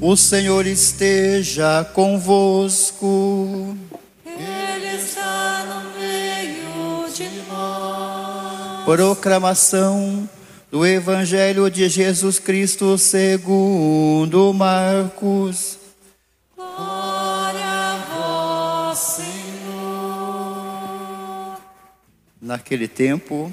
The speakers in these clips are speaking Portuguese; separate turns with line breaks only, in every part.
O Senhor esteja convosco.
Ele está no meio de nós.
Proclamação do Evangelho de Jesus Cristo segundo Marcos.
Glória a vós, Senhor.
Naquele tempo,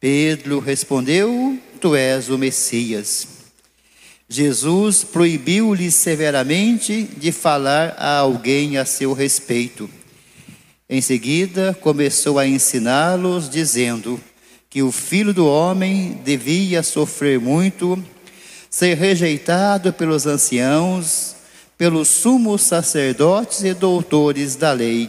Pedro respondeu: Tu és o Messias. Jesus proibiu-lhe severamente de falar a alguém a seu respeito. Em seguida, começou a ensiná-los, dizendo que o filho do homem devia sofrer muito, ser rejeitado pelos anciãos, pelos sumos sacerdotes e doutores da lei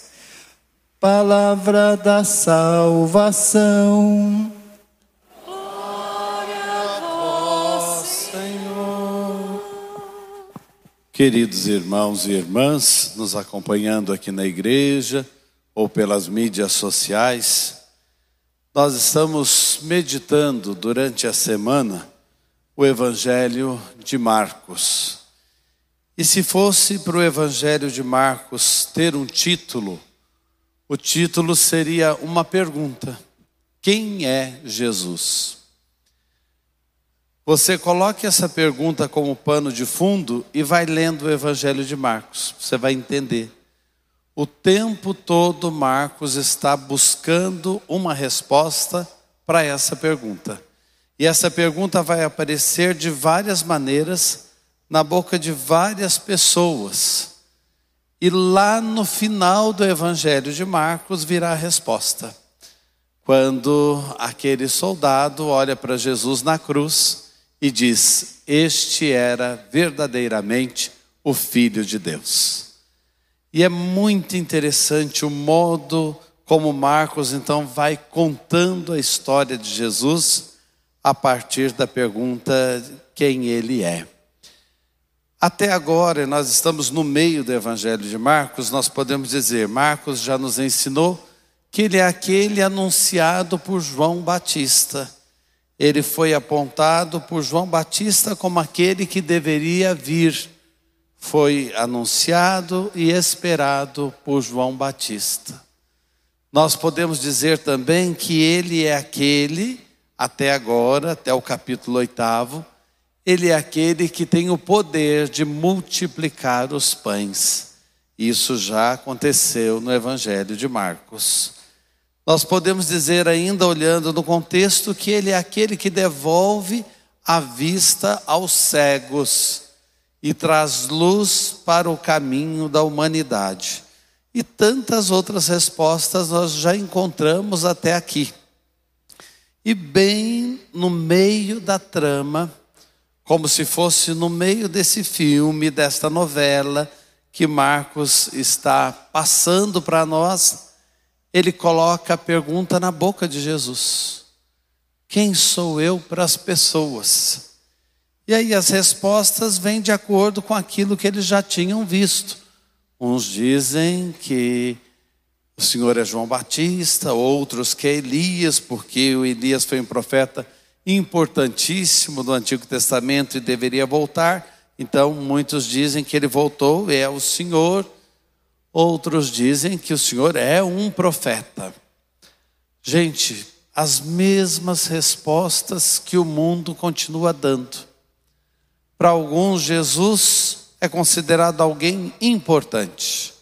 Palavra da salvação.
Glória a vós, Senhor.
Queridos irmãos e irmãs, nos acompanhando aqui na igreja ou pelas mídias sociais, nós estamos meditando durante a semana o Evangelho de Marcos. E se fosse para o Evangelho de Marcos ter um título, o título seria uma pergunta: Quem é Jesus? Você coloque essa pergunta como pano de fundo e vai lendo o Evangelho de Marcos. Você vai entender. O tempo todo, Marcos está buscando uma resposta para essa pergunta. E essa pergunta vai aparecer de várias maneiras na boca de várias pessoas. E lá no final do Evangelho de Marcos virá a resposta. Quando aquele soldado olha para Jesus na cruz e diz: Este era verdadeiramente o Filho de Deus. E é muito interessante o modo como Marcos então vai contando a história de Jesus a partir da pergunta quem ele é. Até agora, nós estamos no meio do Evangelho de Marcos, nós podemos dizer: Marcos já nos ensinou que ele é aquele anunciado por João Batista. Ele foi apontado por João Batista como aquele que deveria vir. Foi anunciado e esperado por João Batista. Nós podemos dizer também que ele é aquele, até agora, até o capítulo oitavo, ele é aquele que tem o poder de multiplicar os pães. Isso já aconteceu no Evangelho de Marcos. Nós podemos dizer, ainda olhando no contexto, que ele é aquele que devolve a vista aos cegos e traz luz para o caminho da humanidade. E tantas outras respostas nós já encontramos até aqui. E bem no meio da trama, como se fosse no meio desse filme, desta novela que Marcos está passando para nós, ele coloca a pergunta na boca de Jesus: Quem sou eu para as pessoas? E aí as respostas vêm de acordo com aquilo que eles já tinham visto. Uns dizem que o Senhor é João Batista, outros que é Elias, porque o Elias foi um profeta importantíssimo do Antigo Testamento e deveria voltar. Então, muitos dizem que ele voltou, é o Senhor. Outros dizem que o Senhor é um profeta. Gente, as mesmas respostas que o mundo continua dando. Para alguns, Jesus é considerado alguém importante.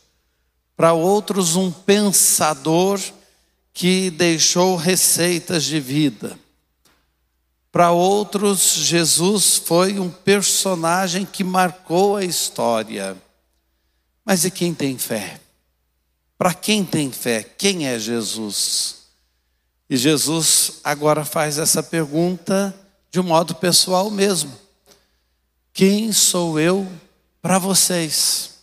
Para outros, um pensador que deixou receitas de vida. Para outros, Jesus foi um personagem que marcou a história. Mas e quem tem fé? Para quem tem fé? Quem é Jesus? E Jesus agora faz essa pergunta de um modo pessoal mesmo. Quem sou eu para vocês?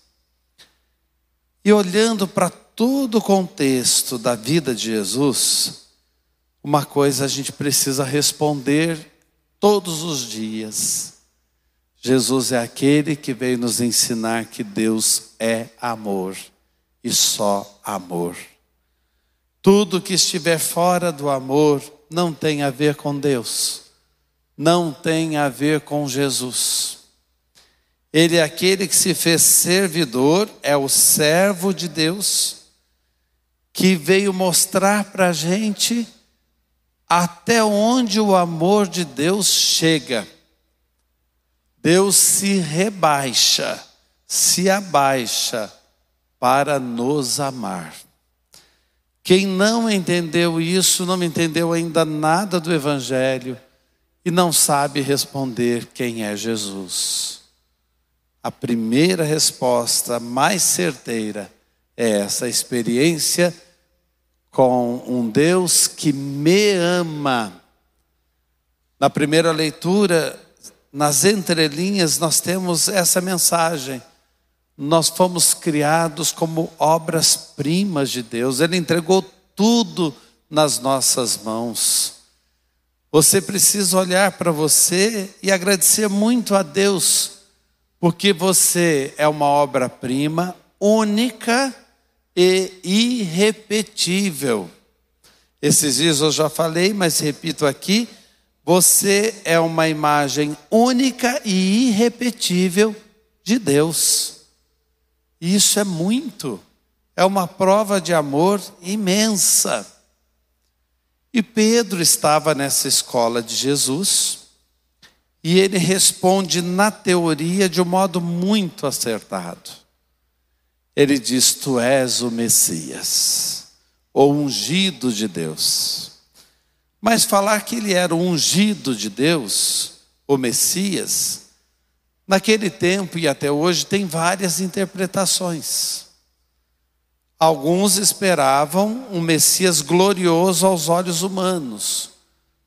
E olhando para todo o contexto da vida de Jesus, uma coisa a gente precisa responder todos os dias. Jesus é aquele que veio nos ensinar que Deus é amor e só amor. Tudo que estiver fora do amor não tem a ver com Deus, não tem a ver com Jesus. Ele é aquele que se fez servidor, é o servo de Deus, que veio mostrar para a gente até onde o amor de Deus chega. Deus se rebaixa, se abaixa para nos amar. Quem não entendeu isso, não entendeu ainda nada do Evangelho e não sabe responder quem é Jesus. A primeira resposta mais certeira é essa experiência com um Deus que me ama. Na primeira leitura, nas entrelinhas, nós temos essa mensagem. Nós fomos criados como obras-primas de Deus, Ele entregou tudo nas nossas mãos. Você precisa olhar para você e agradecer muito a Deus, porque você é uma obra-prima única e irrepetível. Esses dias eu já falei, mas repito aqui: você é uma imagem única e irrepetível de Deus. Isso é muito, é uma prova de amor imensa. E Pedro estava nessa escola de Jesus, e ele responde na teoria de um modo muito acertado. Ele diz: Tu és o Messias, o ungido de Deus. Mas falar que ele era o ungido de Deus, o Messias, naquele tempo e até hoje tem várias interpretações. Alguns esperavam um Messias glorioso aos olhos humanos,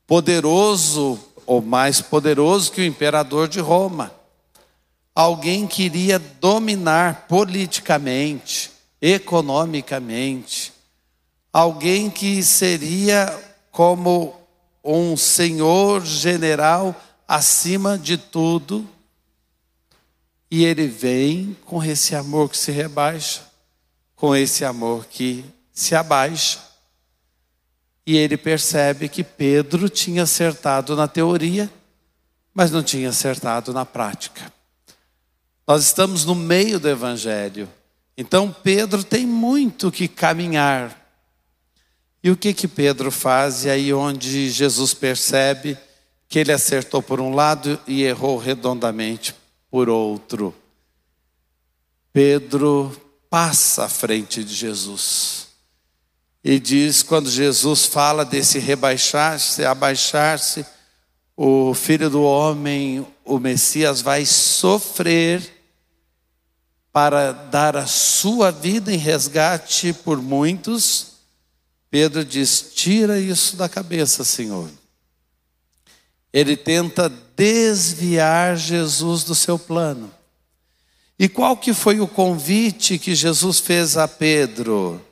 poderoso ou mais poderoso que o imperador de Roma alguém queria dominar politicamente, economicamente, alguém que seria como um senhor general acima de tudo, e ele vem com esse amor que se rebaixa, com esse amor que se abaixa. E ele percebe que Pedro tinha acertado na teoria, mas não tinha acertado na prática. Nós estamos no meio do Evangelho. Então Pedro tem muito que caminhar. E o que que Pedro faz? E aí onde Jesus percebe que ele acertou por um lado e errou redondamente por outro. Pedro passa à frente de Jesus. E diz, quando Jesus fala desse rebaixar-se, abaixar-se, o filho do homem, o Messias, vai sofrer para dar a sua vida em resgate por muitos, Pedro diz: tira isso da cabeça, Senhor. Ele tenta desviar Jesus do seu plano. E qual que foi o convite que Jesus fez a Pedro?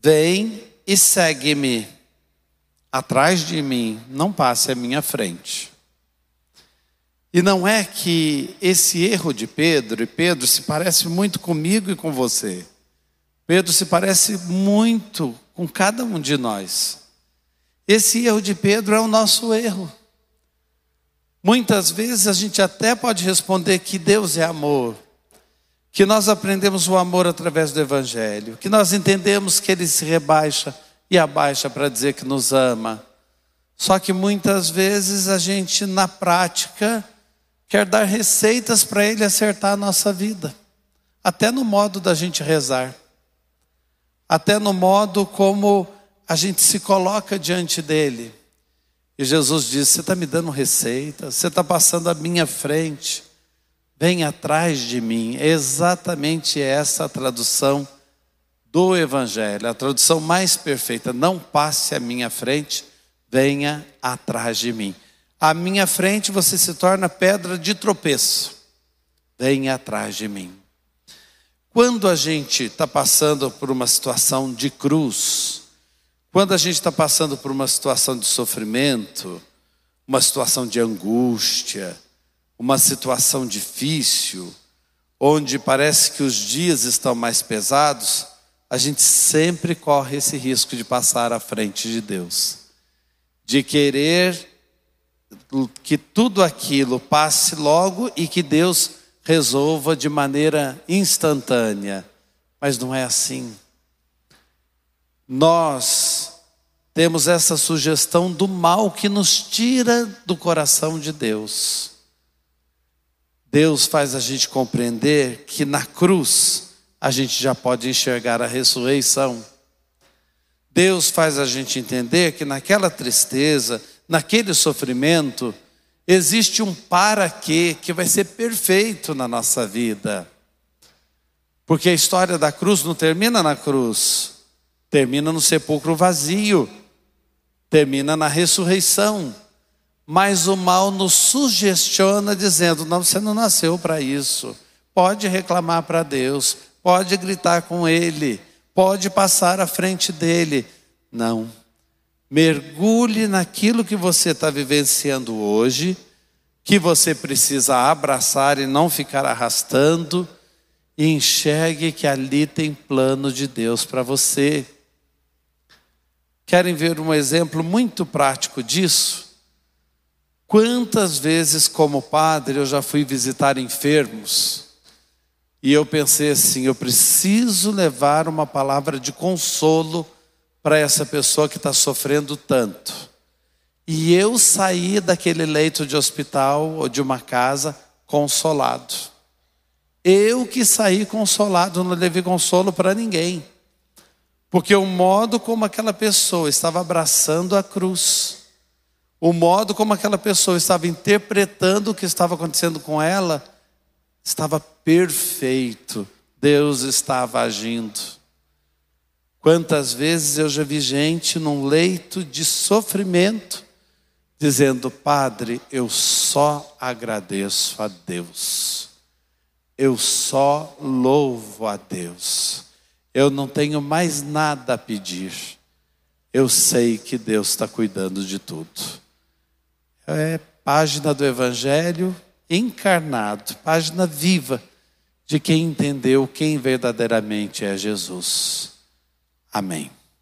Vem e segue-me. Atrás de mim, não passe à minha frente. E não é que esse erro de Pedro, e Pedro se parece muito comigo e com você. Pedro se parece muito com cada um de nós. Esse erro de Pedro é o nosso erro. Muitas vezes a gente até pode responder que Deus é amor, que nós aprendemos o amor através do Evangelho, que nós entendemos que Ele se rebaixa e abaixa para dizer que nos ama. Só que muitas vezes a gente, na prática, quer dar receitas para Ele acertar a nossa vida, até no modo da gente rezar, até no modo como a gente se coloca diante dele. E Jesus diz: Você está me dando receita, você está passando à minha frente, vem atrás de mim. É exatamente essa a tradução do Evangelho, a tradução mais perfeita. Não passe à minha frente, venha atrás de mim. À minha frente você se torna pedra de tropeço. Venha atrás de mim. Quando a gente está passando por uma situação de cruz, quando a gente está passando por uma situação de sofrimento, uma situação de angústia, uma situação difícil, onde parece que os dias estão mais pesados, a gente sempre corre esse risco de passar à frente de Deus, de querer que tudo aquilo passe logo e que Deus resolva de maneira instantânea. Mas não é assim. Nós temos essa sugestão do mal que nos tira do coração de Deus. Deus faz a gente compreender que na cruz a gente já pode enxergar a ressurreição. Deus faz a gente entender que naquela tristeza, naquele sofrimento, existe um para quê que vai ser perfeito na nossa vida. Porque a história da cruz não termina na cruz, termina no sepulcro vazio, termina na ressurreição. Mas o mal nos sugestiona dizendo: não, você não nasceu para isso. Pode reclamar para Deus, pode gritar com Ele, pode passar à frente dele. Não. Mergulhe naquilo que você está vivenciando hoje, que você precisa abraçar e não ficar arrastando, e enxergue que ali tem plano de Deus para você. Querem ver um exemplo muito prático disso? Quantas vezes, como padre, eu já fui visitar enfermos e eu pensei assim: eu preciso levar uma palavra de consolo para essa pessoa que está sofrendo tanto. E eu saí daquele leito de hospital ou de uma casa consolado. Eu que saí consolado, não levei consolo para ninguém. Porque o modo como aquela pessoa estava abraçando a cruz, o modo como aquela pessoa estava interpretando o que estava acontecendo com ela, estava perfeito. Deus estava agindo. Quantas vezes eu já vi gente num leito de sofrimento, dizendo: Padre, eu só agradeço a Deus, eu só louvo a Deus, eu não tenho mais nada a pedir, eu sei que Deus está cuidando de tudo. É página do Evangelho encarnado, página viva de quem entendeu quem verdadeiramente é Jesus. Amém.